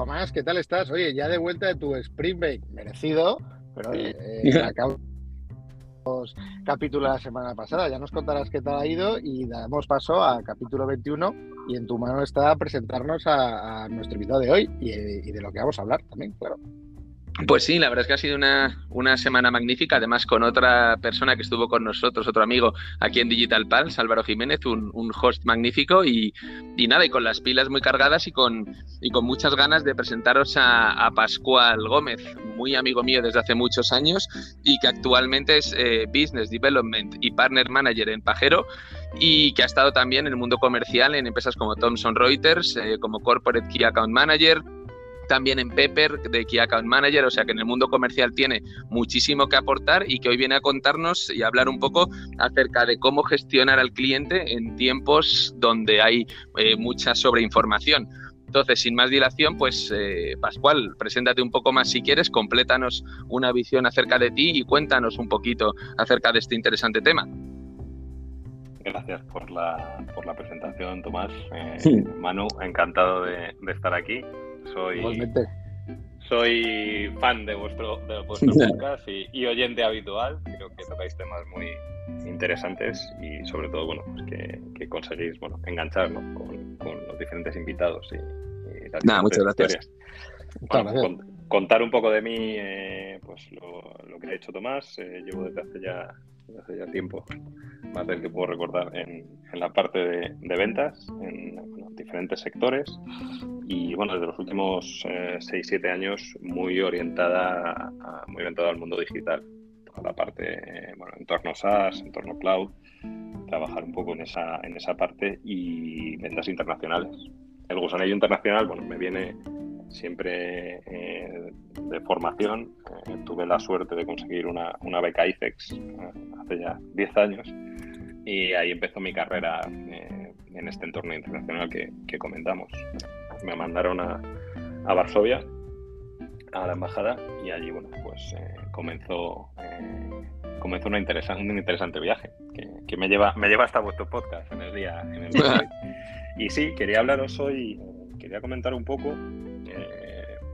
Tomás, ¿qué tal estás? Oye, ya de vuelta de tu Spring Break, merecido, pero eh, eh capítulo la semana pasada. Ya nos contarás qué tal ha ido y damos paso a capítulo 21 y en tu mano está presentarnos a, nuestro invitado de hoy y, y de lo que vamos a hablar también, claro. Pues sí, la verdad es que ha sido una, una, semana magnífica, además con otra persona que estuvo con nosotros, otro amigo aquí en Digital Pals, Álvaro Jiménez, un, un host magnífico y, y, nada, y con las pilas muy cargadas y con, y con muchas ganas de presentaros a, a, Pascual Gómez, muy amigo mío desde hace muchos años y que actualmente es eh, Business Development y Partner Manager en Pajero y que ha estado también en el mundo comercial en empresas como Thomson Reuters, eh, como Corporate Key Account Manager, también en Pepper de Key Account Manager, o sea que en el mundo comercial tiene muchísimo que aportar y que hoy viene a contarnos y hablar un poco acerca de cómo gestionar al cliente en tiempos donde hay eh, mucha sobreinformación. Entonces, sin más dilación, pues eh, Pascual, preséntate un poco más si quieres, complétanos una visión acerca de ti y cuéntanos un poquito acerca de este interesante tema. Gracias por la, por la presentación, Tomás. Eh, Manu, encantado de, estar aquí. Soy, soy fan de vuestro, de vuestro podcast y, oyente habitual. Creo que tocáis temas muy interesantes y sobre todo bueno, pues que, conseguís bueno, enganchar con, los diferentes invitados. Y, Nada, muchas gracias. contar un poco de mí, eh, pues lo, que ha hecho Tomás. Eh, llevo desde hace ya hace ya tiempo, más del que puedo recordar, en, en la parte de, ventas, en diferentes sectores y bueno, desde los últimos 6-7 eh, años muy orientada, muy orientada al mundo digital, toda la parte, bueno, entorno SaaS, entorno cloud, trabajar un poco en esa, en esa parte y ventas internacionales. El gusanillo internacional, bueno, me viene siempre eh, de formación. Eh, tuve la suerte de conseguir una, una beca IFEX eh, hace ya 10 años y ahí empezó mi carrera en este entorno internacional que, que comentamos. Me mandaron a, a, Varsovia, a la embajada, y allí bueno, pues comenzó, comenzó una interesante, un interesante viaje que, que, me, lleva, me lleva hasta vuestro podcast en el día. En el día y sí, quería hablaros hoy, quería comentar un poco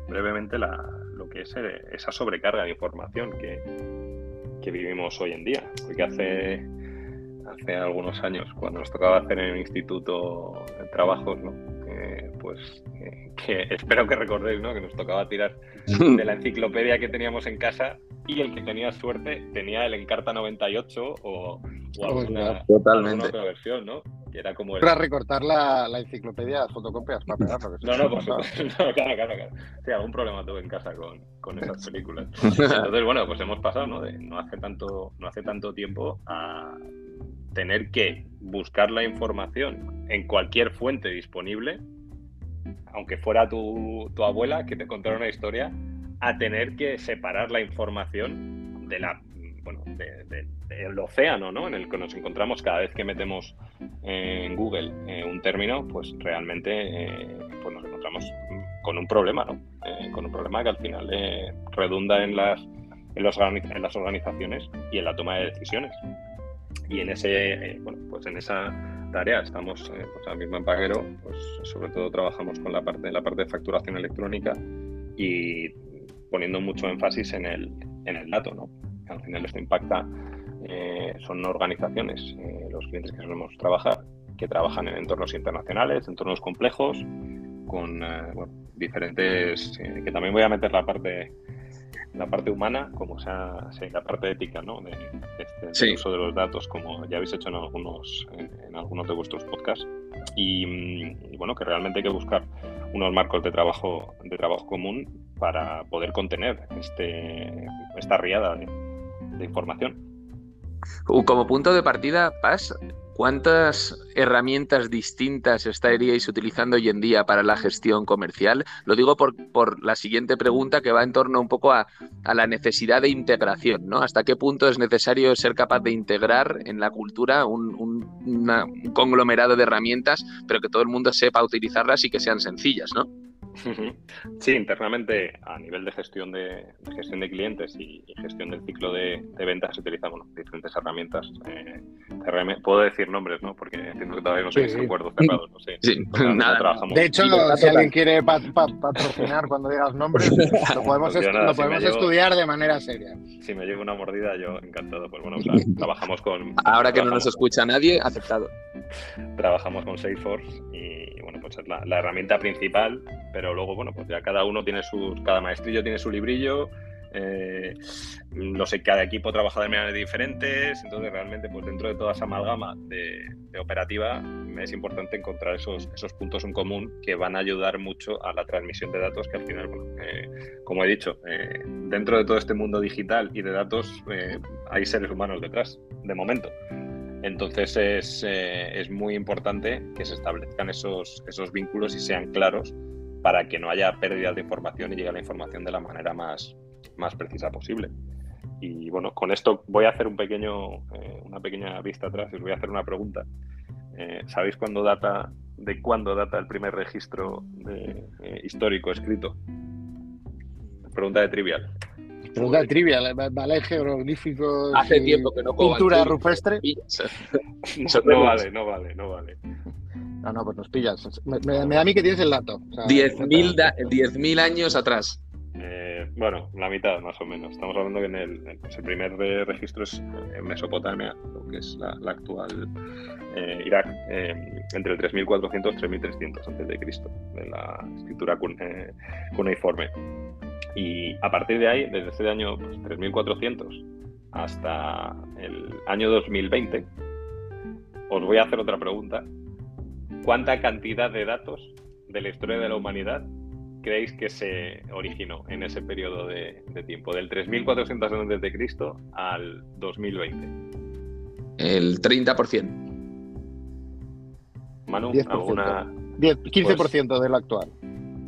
brevemente lo que es eh, esa sobrecarga de información que, que vivimos hoy en día. Porque hace, hace algunos años, cuando nos tocaba hacer en el instituto trabajos, ¿no? pues eh, que espero que recordéis ¿no? que nos tocaba tirar de la enciclopedia que teníamos en casa y el que tenía suerte tenía el Encarta 98 o, o alguna, Totalmente. otra versión, ¿no? Era como Para recortar la, la enciclopedia, fotocopias para pegarlo. no, no, por supuesto. No, claro, claro, claro. Sí, algún problema tuve en casa con, con esas películas. Entonces, bueno, pues hemos pasado, ¿no? De no hace tanto, no hace tanto tiempo a tener que buscar la información en cualquier fuente disponible, aunque fuera tu, tu abuela que te contara una historia, a tener que separar la información de la bueno, del océano ¿no? en el que nos encontramos cada vez que metemos en Google eh, un término, pues realmente eh, pues nos encontramos con un problema, ¿no? Eh, con un problema que al final redunda en las, en, los, en las organizaciones y en la toma de decisiones. Y en ese, bueno, pues en esa tarea estamos pues ahora mismo en Paguero, pues sobre todo trabajamos con la parte, la parte de facturación electrónica y poniendo mucho énfasis en el, en el dato, ¿no? Al final esto impacta, eh, son organizaciones, eh, los clientes que solemos trabajar, que trabajan en entornos internacionales, entornos complejos, con eh, diferentes, que también voy a meter la parte la parte humana como sea, la parte ética ¿no? de, este, uso de los datos como ya habéis hecho en algunos en, algunos de vuestros podcasts y, y, bueno que realmente hay que buscar unos marcos de trabajo de trabajo común para poder contener este esta riada de, de información. Como punto de partida, Paz, ¿cuántas herramientas distintas estaríais utilizando hoy en día para la gestión comercial? Lo digo por, por la siguiente pregunta que va en torno un poco a, a, la necesidad de integración, ¿no? ¿Hasta qué punto es necesario ser capaz de integrar en la cultura un, un, un conglomerado de herramientas, pero que todo el mundo sepa utilizarlas y que sean sencillas, ¿no? Sí, internamente a nivel de gestión de, gestión de clientes y, gestión del ciclo de, ventas utilizamos diferentes herramientas. Eh, puedo decir nombres, ¿no? Porque entiendo que todavía no sé sí, acuerdos cerrados. No sé. nada. de hecho, si alguien quiere patrocinar cuando digas nombres, lo podemos, estudiar de manera seria. Si me llega una mordida, yo encantado. Pues bueno, trabajamos con. Ahora que no nos escucha nadie, aceptado. Trabajamos con Salesforce y bueno, pues es la, la herramienta principal, pero luego, bueno, pues ya cada uno tiene sus, cada maestrillo tiene su librillo, eh, no sé, cada equipo trabaja de maneras diferentes, entonces realmente pues dentro de toda esa amalgama de, operativa es importante encontrar esos, esos puntos en común que van a ayudar mucho a la transmisión de datos que al final, bueno, eh, como he dicho, eh, dentro de todo este mundo digital y de datos hay seres humanos detrás, de momento. Entonces es, es, muy importante que se establezcan esos, esos vínculos y sean claros para que no haya pérdida de información y llegue la información de la manera más, más precisa posible. Y bueno, con esto voy a hacer un pequeño, eh, una pequeña vista atrás y os voy a hacer una pregunta. Eh, ¿Sabéis cuándo data, de cuándo data el primer registro eh, histórico escrito? Pregunta de trivial. Pregunta de trivial, ¿vale? Jeroglíficos. Hace tiempo que no Cultura rupestre. no vale, no vale, no vale. No, no, pues nos pillas. Me, da a mí que tienes el dato. 10.000 años atrás. Eh, bueno, la mitad más o menos. Estamos hablando que en el, pues primer registro es en Mesopotamia, lo que es la, actual eh, Irak, eh, entre el 3400 y 3300 antes de Cristo, de la escritura cuneiforme. Y a partir de ahí, desde ese año 3400 pues, hasta el año 2020, os voy a hacer otra pregunta ¿Cuánta cantidad de datos de la historia de la humanidad creéis que se originó en ese periodo de, tiempo, del 3400 a.C. al 2020? El 30%. Manu, ¿alguna...? 15% pues, del actual.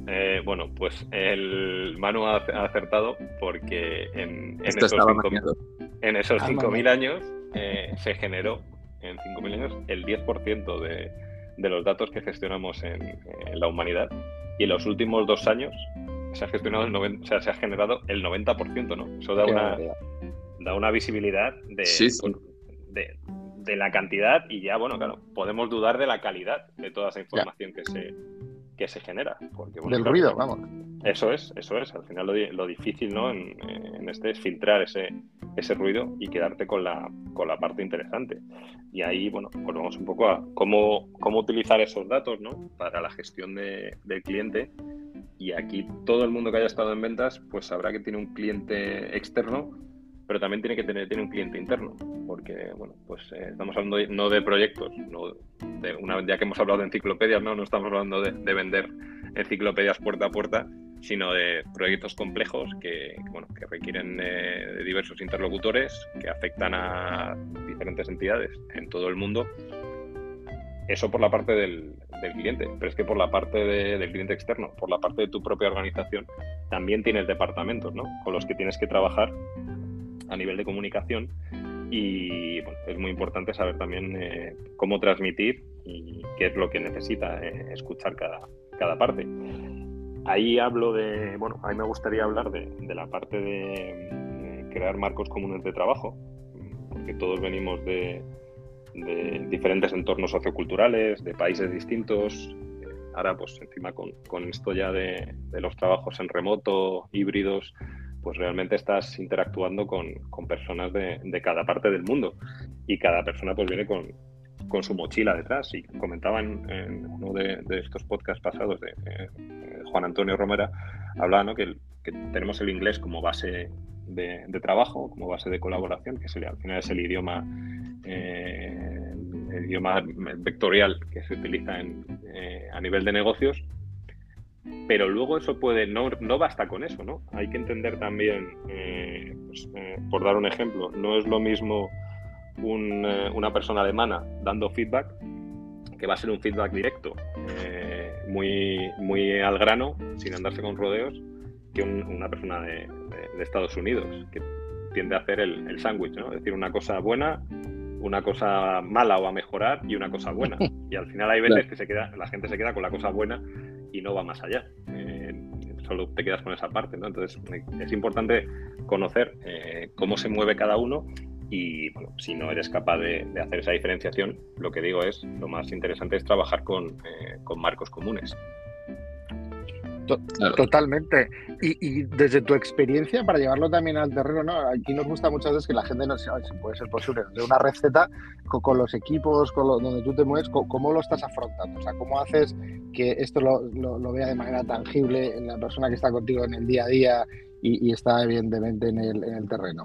Eh, bueno, pues el Manu ha acertado porque en, esos 5.000 ah, años eh, se generó, en 5.000 años, el 10% de, de los datos que gestionamos en, la humanidad y en los últimos dos años se ha gestionado el 90, o sea, se ha generado el 90%, ¿no? Eso da una, da una visibilidad pues, de, de, la cantidad y ya, bueno, claro, podemos dudar de la calidad de toda esa información que se, que se genera. Porque, Del ruido, vamos. Eso es, eso es. Al final lo, difícil ¿no? En, este es filtrar ese, ese ruido y quedarte con la, con la parte interesante. Y ahí, bueno, pues un poco a cómo, cómo utilizar esos datos ¿no? para la gestión de, del cliente. Y aquí todo el mundo que haya estado en ventas, pues sabrá que tiene un cliente externo pero también tiene que tener tiene un cliente interno, porque bueno, pues eh, estamos hablando no de proyectos, no de una ya que hemos hablado de enciclopedias, no, no estamos hablando de, vender enciclopedias puerta a puerta, sino de proyectos complejos que, bueno, que requieren eh, de diversos interlocutores, que afectan a diferentes entidades en todo el mundo. Eso por la parte del, cliente, pero es que por la parte del cliente externo, por la parte de tu propia organización, también tienes departamentos ¿no? con los que tienes que trabajar a nivel de comunicación y es muy importante saber también eh, cómo transmitir y qué es lo que necesita eh, escuchar cada, cada parte. Ahí hablo de, bueno, a mí me gustaría hablar de, la parte de crear marcos comunes de trabajo, porque todos venimos de, diferentes entornos socioculturales, de países distintos. Ahora, pues encima con, con esto ya de, los trabajos en remoto, híbridos, pues realmente estás interactuando con, personas de, cada parte del mundo y cada persona pues viene con, su mochila detrás. Y comentaban en uno de, estos podcasts pasados de, Juan Antonio Romera, hablaba que, tenemos el inglés como base de, trabajo, como base de colaboración, que al final es el idioma, eh, el idioma vectorial que se utiliza eh, a nivel de negocios pero luego eso puede, no, no basta con eso, ¿no? Hay que entender también, eh, pues, por dar un ejemplo, no es lo mismo una persona alemana dando feedback, que va a ser un feedback directo, muy, muy al grano, sin andarse con rodeos, que una persona de, Estados Unidos, que tiende a hacer el, el sándwich, ¿no? Es decir, una cosa buena, una cosa mala o a mejorar y una cosa buena. Y al final hay veces que se queda, la gente se queda con la cosa buena y no va más allá. Eh, solo te quedas con esa parte, ¿no? Entonces es importante conocer cómo se mueve cada uno y bueno, si no eres capaz de, hacer esa diferenciación, lo que digo es, lo más interesante es trabajar con, con marcos comunes. Totalmente. Y, desde tu experiencia, para llevarlo también al terreno, ¿no? aquí nos gusta muchas veces que la gente no si puede ser posible, de una receta con, los equipos, con donde tú te mueves, ¿cómo, lo estás afrontando? O sea, ¿cómo haces que esto lo, vea de manera tangible en la persona que está contigo en el día a día y, está evidentemente en el, en el terreno?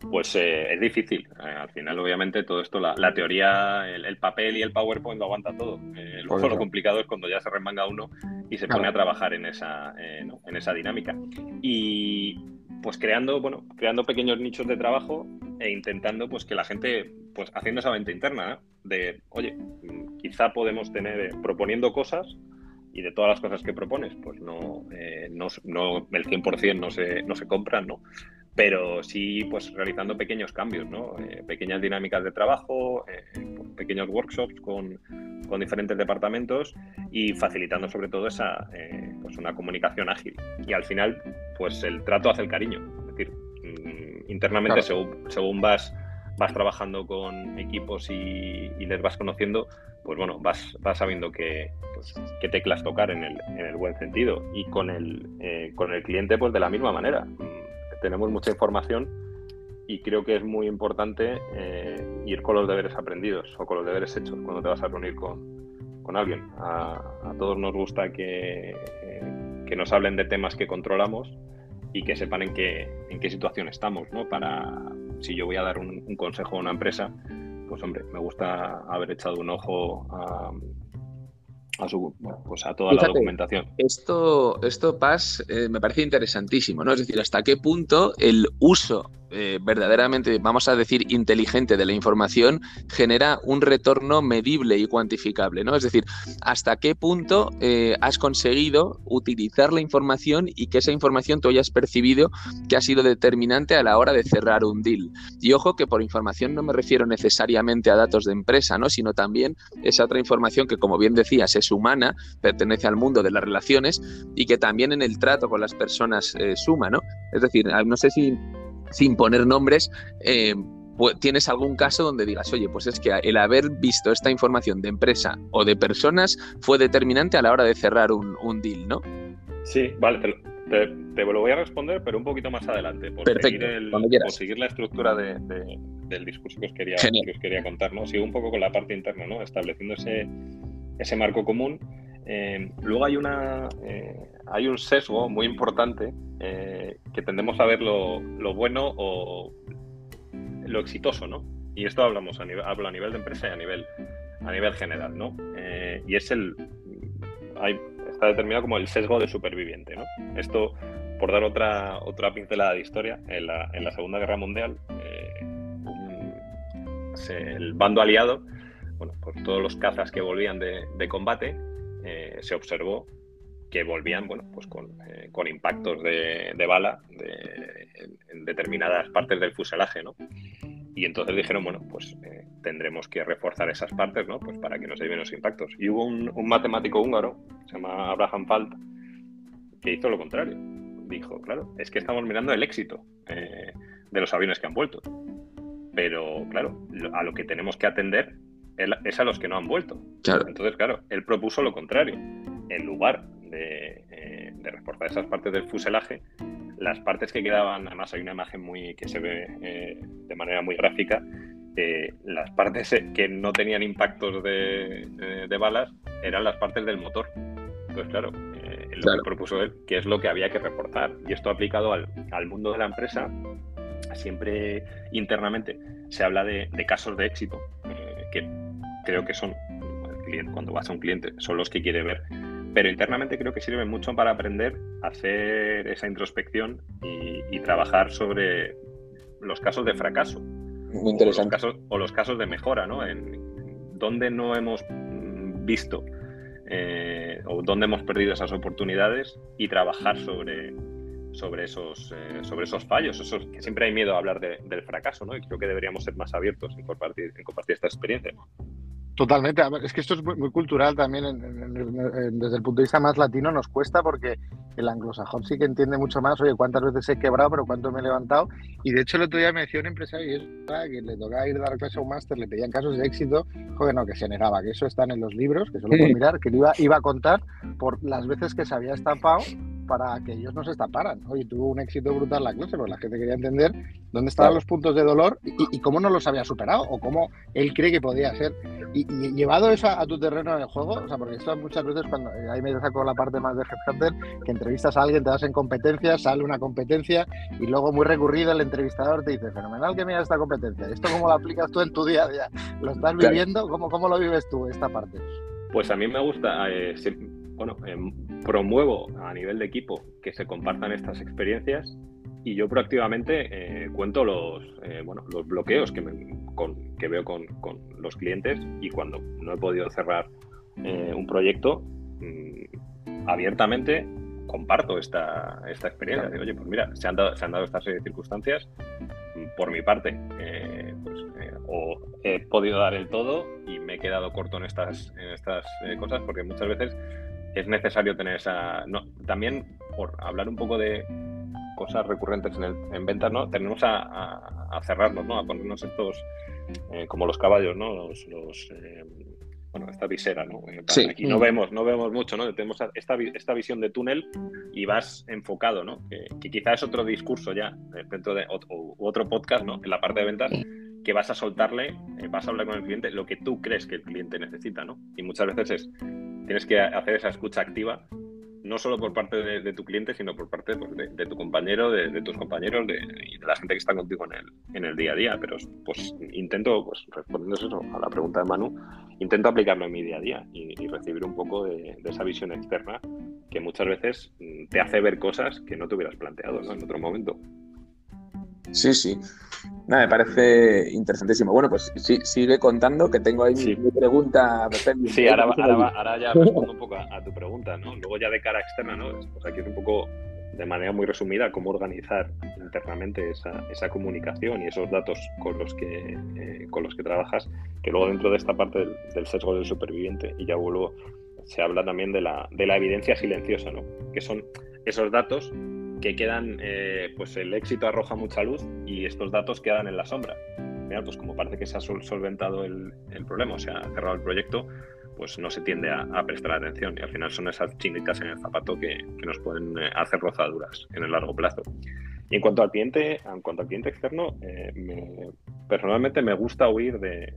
Pues eh, es difícil. Eh, al final, obviamente, todo esto, la, teoría, el, papel y el PowerPoint lo aguanta todo. Eh, luego lo complicado es cuando ya se remanga uno y se pone a trabajar en esa, en esa dinámica. Y pues creando, bueno, creando pequeños nichos de trabajo e intentando pues que la gente, pues haciendo esa venta interna de, oye, quizá podemos tener, proponiendo cosas y de todas las cosas que propones, pues no, no, no el 100% no se, no se compran, ¿no? Pero sí pues realizando pequeños cambios, ¿no? Eh, pequeñas dinámicas de trabajo, eh, pequeños workshops con, con, diferentes departamentos y facilitando sobre todo esa eh, pues una comunicación ágil. Y al final, pues el trato hace el cariño. Es decir, mm, internamente según, según, vas, vas trabajando con equipos y, les vas conociendo, pues bueno, vas, vas sabiendo qué, pues, qué teclas tocar en el, en el, buen sentido. Y con el, con el cliente, pues de la misma manera tenemos mucha información y creo que es muy importante eh, ir con los deberes aprendidos o con los deberes hechos cuando te vas a reunir con, alguien. A, todos nos gusta que, eh, que, nos hablen de temas que controlamos y que sepan en qué, en qué situación estamos, ¿no? Para, si yo voy a dar un, un consejo a una empresa, pues hombre, me gusta haber echado un ojo a, a, su, pues a toda la documentación. Esto, esto Paz, eh, me parece interesantísimo, ¿no? Es decir, hasta qué punto el uso eh, verdaderamente, vamos a decir, inteligente de la información, genera un retorno medible y cuantificable, ¿no? Es decir, hasta qué punto eh, has conseguido utilizar la información y que esa información tú hayas percibido que ha sido determinante a la hora de cerrar un deal. Y ojo que por información no me refiero necesariamente a datos de empresa, ¿no? Sino también esa otra información que, como bien decías, es humana, pertenece al mundo de las relaciones y que también en el trato con las personas eh, suma, ¿no? Es decir, no sé si sin poner nombres, eh, tienes algún caso donde digas, oye, pues es que el haber visto esta información de empresa o de personas fue determinante a la hora de cerrar un, deal, ¿no? Sí, vale, te, lo voy a responder, pero un poquito más adelante, por, seguir, la estructura del discurso que os, quería, que os quería contar, ¿no? Sigo un poco con la parte interna, ¿no? Estableciendo ese, ese marco común eh, luego hay, una, eh, hay un sesgo muy importante eh, que tendemos a ver lo, bueno o lo exitoso, ¿no? Y esto hablamos a nivel, hablo a nivel de empresa y a nivel, a nivel general, ¿no? y es el... está determinado como el sesgo de superviviente, ¿no? Esto, por dar otra, otra pincelada de historia, en la, en la Segunda Guerra Mundial, el bando aliado, bueno, pues todos los cazas que volvían de combate, eh, se observó que volvían bueno, pues con, eh, impactos de, bala en, determinadas partes del fuselaje, ¿no? Y entonces dijeron, bueno, pues eh, tendremos que reforzar esas partes, ¿no? Pues para que no se lleven los impactos. Y hubo un, matemático húngaro, se llama Abraham Falt, que hizo lo contrario. Dijo, claro, es que estamos mirando el éxito de los aviones que han vuelto. Pero, claro, a lo que tenemos que atender es a los que no han vuelto. Entonces, claro, él propuso lo contrario. En lugar de, eh, reforzar esas partes del fuselaje, las partes que quedaban, además hay una imagen muy que se ve eh, de manera muy gráfica, eh, las partes que no tenían impactos de, balas eran las partes del motor. Entonces, claro, lo que propuso él, que es lo que había que reforzar. Y esto aplicado al, mundo de la empresa, siempre internamente se habla de, de casos de éxito, que creo que son, cuando vas a un cliente, son los que quiere ver. Pero internamente creo que sirve mucho para aprender a hacer esa introspección y, trabajar sobre los casos de fracaso. Muy interesante. O los casos, o los casos de mejora, ¿no? En donde no hemos visto eh, o dónde hemos perdido esas oportunidades y trabajar sobre, sobre, esos, eh, sobre esos fallos. Eso, que siempre hay miedo a hablar del fracaso, ¿no? Y creo que deberíamos ser más abiertos en compartir, en compartir esta experiencia. Totalmente. Es que esto es muy, cultural también desde el punto de vista más latino nos cuesta porque el anglosajón sí que entiende mucho más, oye, cuántas veces he quebrado, pero cuánto me he levantado. Y de hecho el otro día me decía un empresario que le tocaba ir a dar clase a un máster, le pedían casos de éxito, joder, no, que se negaba, que eso están en los libros, que eso lo puedo mirar, que iba, iba a contar por las veces que se había estampado para que ellos no se estamparan. Oye, tuvo un éxito brutal la clase, porque la gente quería entender dónde estaban los puntos de dolor y, cómo no los había superado o cómo él cree que podía ser. Y, llevado eso a, tu terreno de juego, o sea, porque esto muchas veces cuando eh, ahí me saco la parte más de Headhunter, que entrevistas a alguien, te das en competencias, sale una competencia y luego muy recurrido el entrevistador te dice, fenomenal que mira esta competencia, ¿esto cómo lo aplicas tú en tu día a día? ¿Lo estás viviendo? ¿Cómo, cómo lo vives tú esta parte? Pues a mí me gusta, eh, bueno, em, promuevo a nivel de equipo que se compartan estas experiencias y yo proactivamente eh, cuento los, eh, bueno, los bloqueos que, que veo con, los clientes y cuando no he podido cerrar eh, un proyecto, mm, abiertamente comparto esta, esta experiencia. Digo, oye, pues mira, se han dado, se han dado estas circunstancias, mm, por mi parte, pues, o he podido dar el todo y me he quedado corto en estas, en estas cosas porque muchas veces es necesario tener esa. No, también, por hablar un poco de cosas recurrentes en, el, en ventas, ¿no? Tenemos a, cerrarnos, ¿no? A ponernos estos, eh, como los caballos, ¿no? Los, eh, bueno, esta visera, ¿no? Eh, aquí no vemos, no vemos mucho, ¿no? Tenemos esta, esta visión de túnel y vas enfocado, ¿no? Que, que quizás es otro discurso ya dentro de otro, otro podcast, ¿no? En la parte de ventas que vas a soltarle, vas a hablar con el cliente lo que tú crees que el cliente necesita, ¿no? Y muchas veces es tienes que hacer esa escucha activa, no solo por parte de, tu cliente, sino por parte pues, de, tu compañero, de, tus compañeros y de la gente que está contigo en el, día a día. Pero pues intento, pues respondiendo eso a la pregunta de Manu, intento aplicarlo en mi día a día y, recibir un poco de, esa visión externa que muchas veces te hace ver cosas que no te hubieras planteado en otro momento. Sí, sí. Nada, me parece interesantísimo. Bueno, pues sí, sigue contando que tengo ahí mi, pregunta. Sí, ahora, ahora, ahora, ya respondo un poco a, tu pregunta, ¿no? Luego ya de cara externa, ¿no? Pues aquí es un poco, de manera muy resumida, cómo organizar internamente esa, esa comunicación y esos datos con los que eh, con los que trabajas, que luego dentro de esta parte del, del, sesgo del superviviente, y ya vuelvo, se habla también de la, de la evidencia silenciosa, ¿no? Que son esos datos que quedan, eh, pues el éxito arroja mucha luz y estos datos quedan en la sombra. Mira, pues como parece que se ha solventado el, problema, o sea, ha cerrado el proyecto, pues no se tiende a, prestar atención y al final son esas chinitas en el zapato que, nos pueden eh, hacer rozaduras en el largo plazo. Y en cuanto al cliente, en cuanto al cliente externo, eh, personalmente me gusta huir de,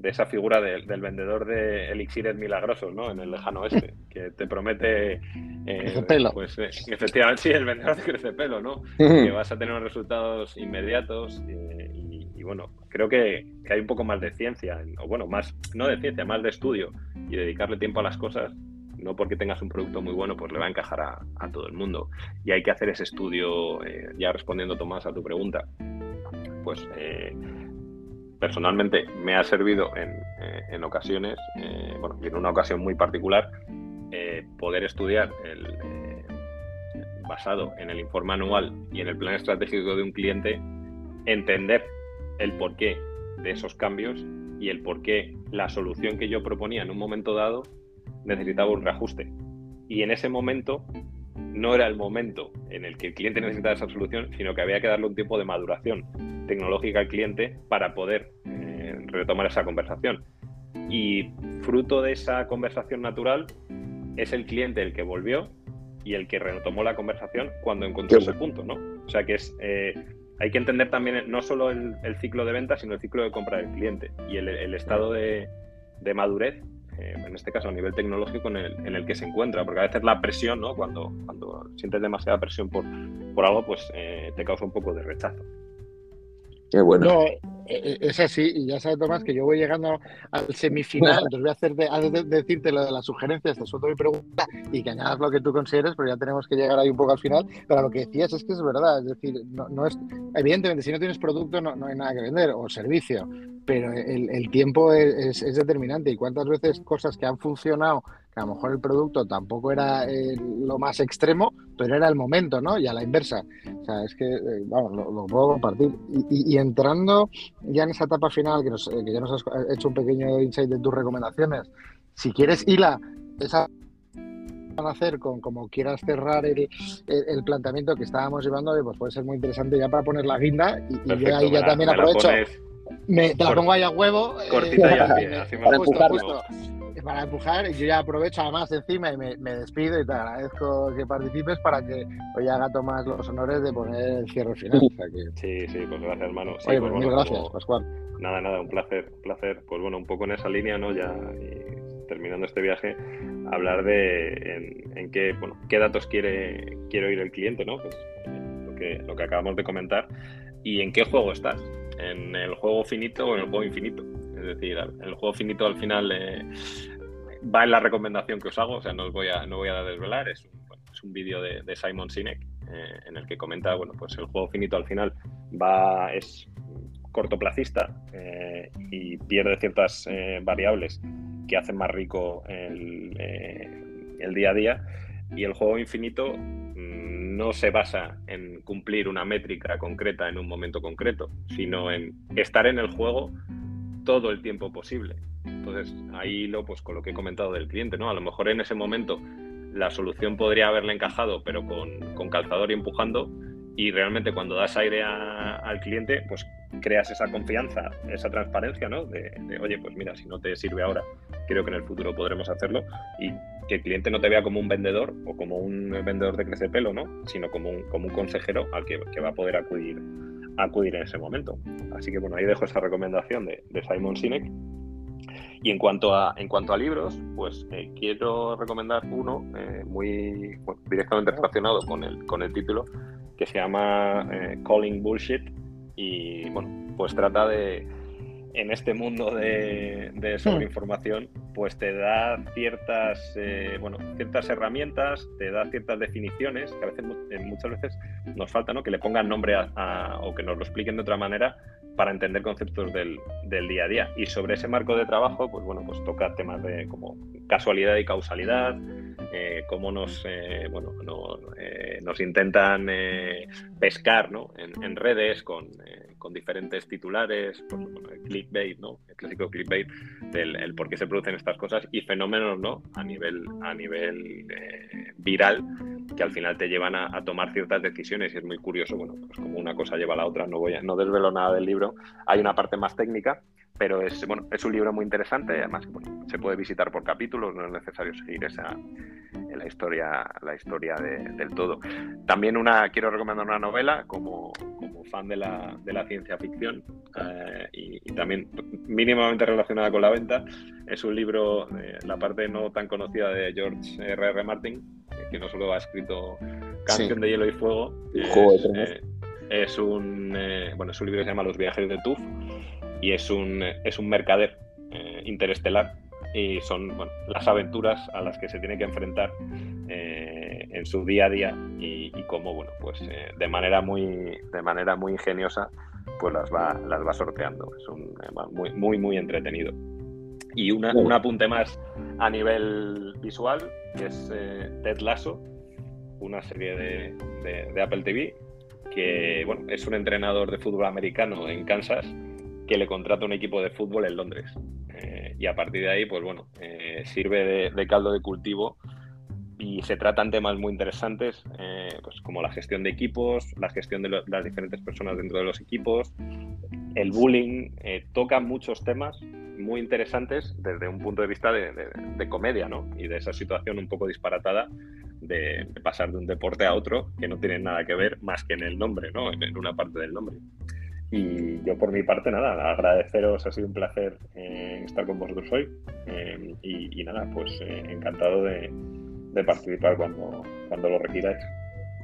de esa figura del vendedor de elixires milagrosos, ¿no? En el lejano oeste, que te promete... Eh, pelo. Pues eh, efectivamente, sí, el vendedor de crece pelo, ¿no? que vas a tener unos resultados inmediatos eh, y, bueno, creo que, hay un poco más de ciencia, o bueno, más, no de ciencia, más de estudio y dedicarle tiempo a las cosas no porque tengas un producto muy bueno, pues le va a encajar a, a todo el mundo. Y hay que hacer ese estudio, eh, ya respondiendo Tomás a tu pregunta, pues personalmente me ha servido en, eh, ocasiones, eh, bueno, en una ocasión muy particular, eh, poder estudiar el, basado en el informe anual y en el plan estratégico de un cliente, entender el porqué de esos cambios y el porqué la solución que yo proponía en un momento dado necesitaba un reajuste. Y en ese momento no era el momento en el que el cliente necesitaba esa solución, sino que había que darle un tiempo de maduración tecnológica al cliente para poder eh, retomar esa conversación. Y fruto de esa conversación natural es el cliente el que volvió y el que retomó la conversación cuando encontró ese punto, ¿no? O sea que es eh, hay que entender también no solo el, ciclo de venta, sino el ciclo de compra del cliente y el, estado de, madurez, eh, en este caso a nivel tecnológico, en el, que se encuentra. Porque a veces la presión, ¿no? Cuando, cuando sientes demasiada presión por, por algo, pues te causa un poco de rechazo. Qué bueno. No, e, e, es así, y ya sabes, Tomás, que yo voy llegando al semifinal, entonces voy a, hacer de, decirte lo de las sugerencias, te suelto mi pregunta y que añadas lo que tú consideres, pero ya tenemos que llegar ahí un poco al final. Pero lo que decías es que es verdad, es decir, no, es, evidentemente, si no tienes producto no, no, hay nada que vender, o servicio, pero el, tiempo es, es, determinante y cuántas veces cosas que han funcionado que a lo mejor el producto tampoco era eh, lo más extremo, pero era el momento, ¿no? Y a la inversa. O sea, es que, eh, vamos, lo, puedo compartir. Y, entrando ya en esa etapa final, que, que ya nos has hecho un pequeño insight de tus recomendaciones, si quieres, Hila, esa hacer con como quieras cerrar el, el, planteamiento que estábamos llevando, pues puede ser muy interesante ya para poner la guinda y, yo ahí ya también aprovecho. Me, te la pongo ahí a huevo. Cortita eh, así para empujar. Para empujar, y yo ya aprovecho además encima y me, despido y te agradezco que participes para que hoy haga Tomás los honores de poner el cierre final. Sí, sí, pues gracias, hermano. Sí, pues, pues gracias, Pascual. Nada, nada, un placer, un placer. Pues bueno, un poco en esa línea, ¿no? Ya terminando este viaje, hablar de en, qué, bueno, qué datos quiere, quiere oír el cliente, ¿no? Pues, lo, que, lo que acabamos de comentar. Y en qué juego estás. ¿En el juego finito o en el juego infinito? Es decir, el juego finito al final eh, va en la recomendación que os hago, o sea, no os voy a, no voy a desvelar, es un, es un vídeo de, Simon Sinek eh, en el que comenta, bueno, pues el juego finito al final va, es cortoplacista y pierde ciertas variables que hacen más rico eh, el, día a día. Y el juego infinito mm, no se basa en cumplir una métrica concreta en un momento concreto, sino en estar en el juego todo el tiempo posible. Entonces, ahí lo, pues con lo que he comentado del cliente, ¿no? A lo mejor en ese momento la solución podría haberle encajado, pero con, con calzador y empujando, y realmente cuando das aire al cliente, pues creas esa confianza, esa transparencia, ¿no? De, oye, pues mira, si no te sirve ahora, creo que en el futuro podremos hacerlo y que el cliente no te vea como un vendedor o como un vendedor de crece pelo, ¿no? Sino como un, como un consejero al que, va a poder acudir, acudir en ese momento. Así que bueno, ahí dejo esa recomendación de, Simon Sinek. Y en cuanto a, en cuanto a libros, pues eh, quiero recomendar uno eh, muy directamente relacionado con el, con el título, que se llama eh, Calling Bullshit y bueno, pues trata de, en este mundo de, de sobreinformación, pues te da ciertas, eh, bueno, ciertas herramientas, te da ciertas definiciones, que a veces, muchas veces nos falta, ¿no? Que le pongan nombre a, o que nos lo expliquen de otra manera para entender conceptos del, del, día a día. Y sobre ese marco de trabajo, pues bueno, pues toca temas de como casualidad y causalidad, eh, cómo nos, eh, bueno, eh, nos intentan pescar ¿no? en, redes con, con, diferentes titulares, pues, el clickbait, ¿no? el clásico clickbait del el por qué se producen estas cosas y fenómenos ¿no? a nivel, a nivel viral que al final te llevan a, tomar ciertas decisiones y es muy curioso, bueno, pues como una cosa lleva a la otra, no voy a, no desvelo nada del libro, hay una parte más técnica pero es, bueno, es un libro muy interesante, además se puede visitar por capítulos, no es necesario seguir esa, la historia, la historia del todo. También una, quiero recomendar una novela como, como fan de la, de la ciencia ficción eh, y, también mínimamente relacionada con la venta. Es un libro, la parte no tan conocida de George R. R. Martin, que no solo ha escrito Canción de Hielo y Fuego. Es, eh, es un, eh, bueno, es un libro que se llama Los viajes de Tuf y es un, es un mercader eh, interestelar. Y son las aventuras a las que se tiene que enfrentar eh, en su día a día y, cómo bueno pues eh, de manera muy de manera muy ingeniosa pues las va las va sorteando. Es un muy muy muy entretenido. Y una, un apunte más a nivel visual que es Ted Lasso una serie de, de, de Apple TV que bueno es un entrenador de fútbol americano en Kansas que le contrata un equipo de fútbol en Londres. Eh, y a partir de ahí, pues bueno, eh, sirve de, caldo de cultivo y se tratan temas muy interesantes, eh, pues como la gestión de equipos, la gestión de las diferentes personas dentro de los equipos, el bullying, toca muchos temas muy interesantes desde un punto de vista de, comedia, ¿no? Y de esa situación un poco disparatada de, pasar de un deporte a otro que no tiene nada que ver más que en el nombre, ¿no? En, una parte del nombre. Y yo por mi parte, nada, agradeceros, ha sido un placer eh, estar con vosotros hoy. Eh, y, nada, pues eh, encantado de, participar cuando, cuando lo requiráis.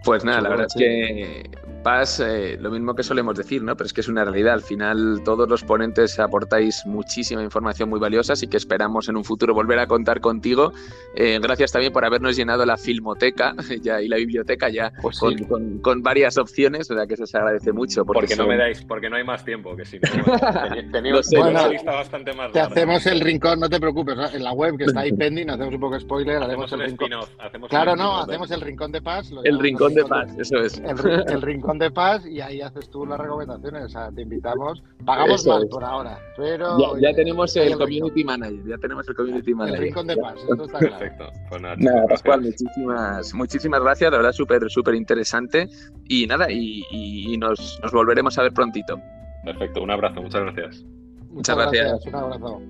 Pues nada, la verdad es que Paz, eh, lo mismo que solemos decir, ¿no? Pero es que es una realidad. Al final, todos los ponentes aportáis muchísima información muy valiosa, así que esperamos en un futuro volver a contar contigo. Eh, gracias también por habernos llenado la filmoteca ya, y la biblioteca ya pues con, varias opciones, o sea que eso se agradece mucho. Porque, no me dais, porque no hay más tiempo, que si no, teníamos una lista bastante más. Te hacemos el rincón, no te preocupes, en la web que está ahí pending, hacemos un poco de spoiler, hacemos, el rincón. claro, no, hacemos el rincón de paz. El rincón de paz, eso es. El, rincón de paz y ahí haces tú las recomendaciones, o sea, te invitamos. Pagamos más por ahora, pero... Ya, tenemos el, community manager, ya tenemos el community manager. El rincón de paz, esto está claro. Perfecto. Pues nada, Pascual, muchísimas, muchísimas gracias, la verdad súper súper interesante y nada, y, nos, nos volveremos a ver prontito. Perfecto, un abrazo, muchas gracias. Muchas, gracias. Un abrazo.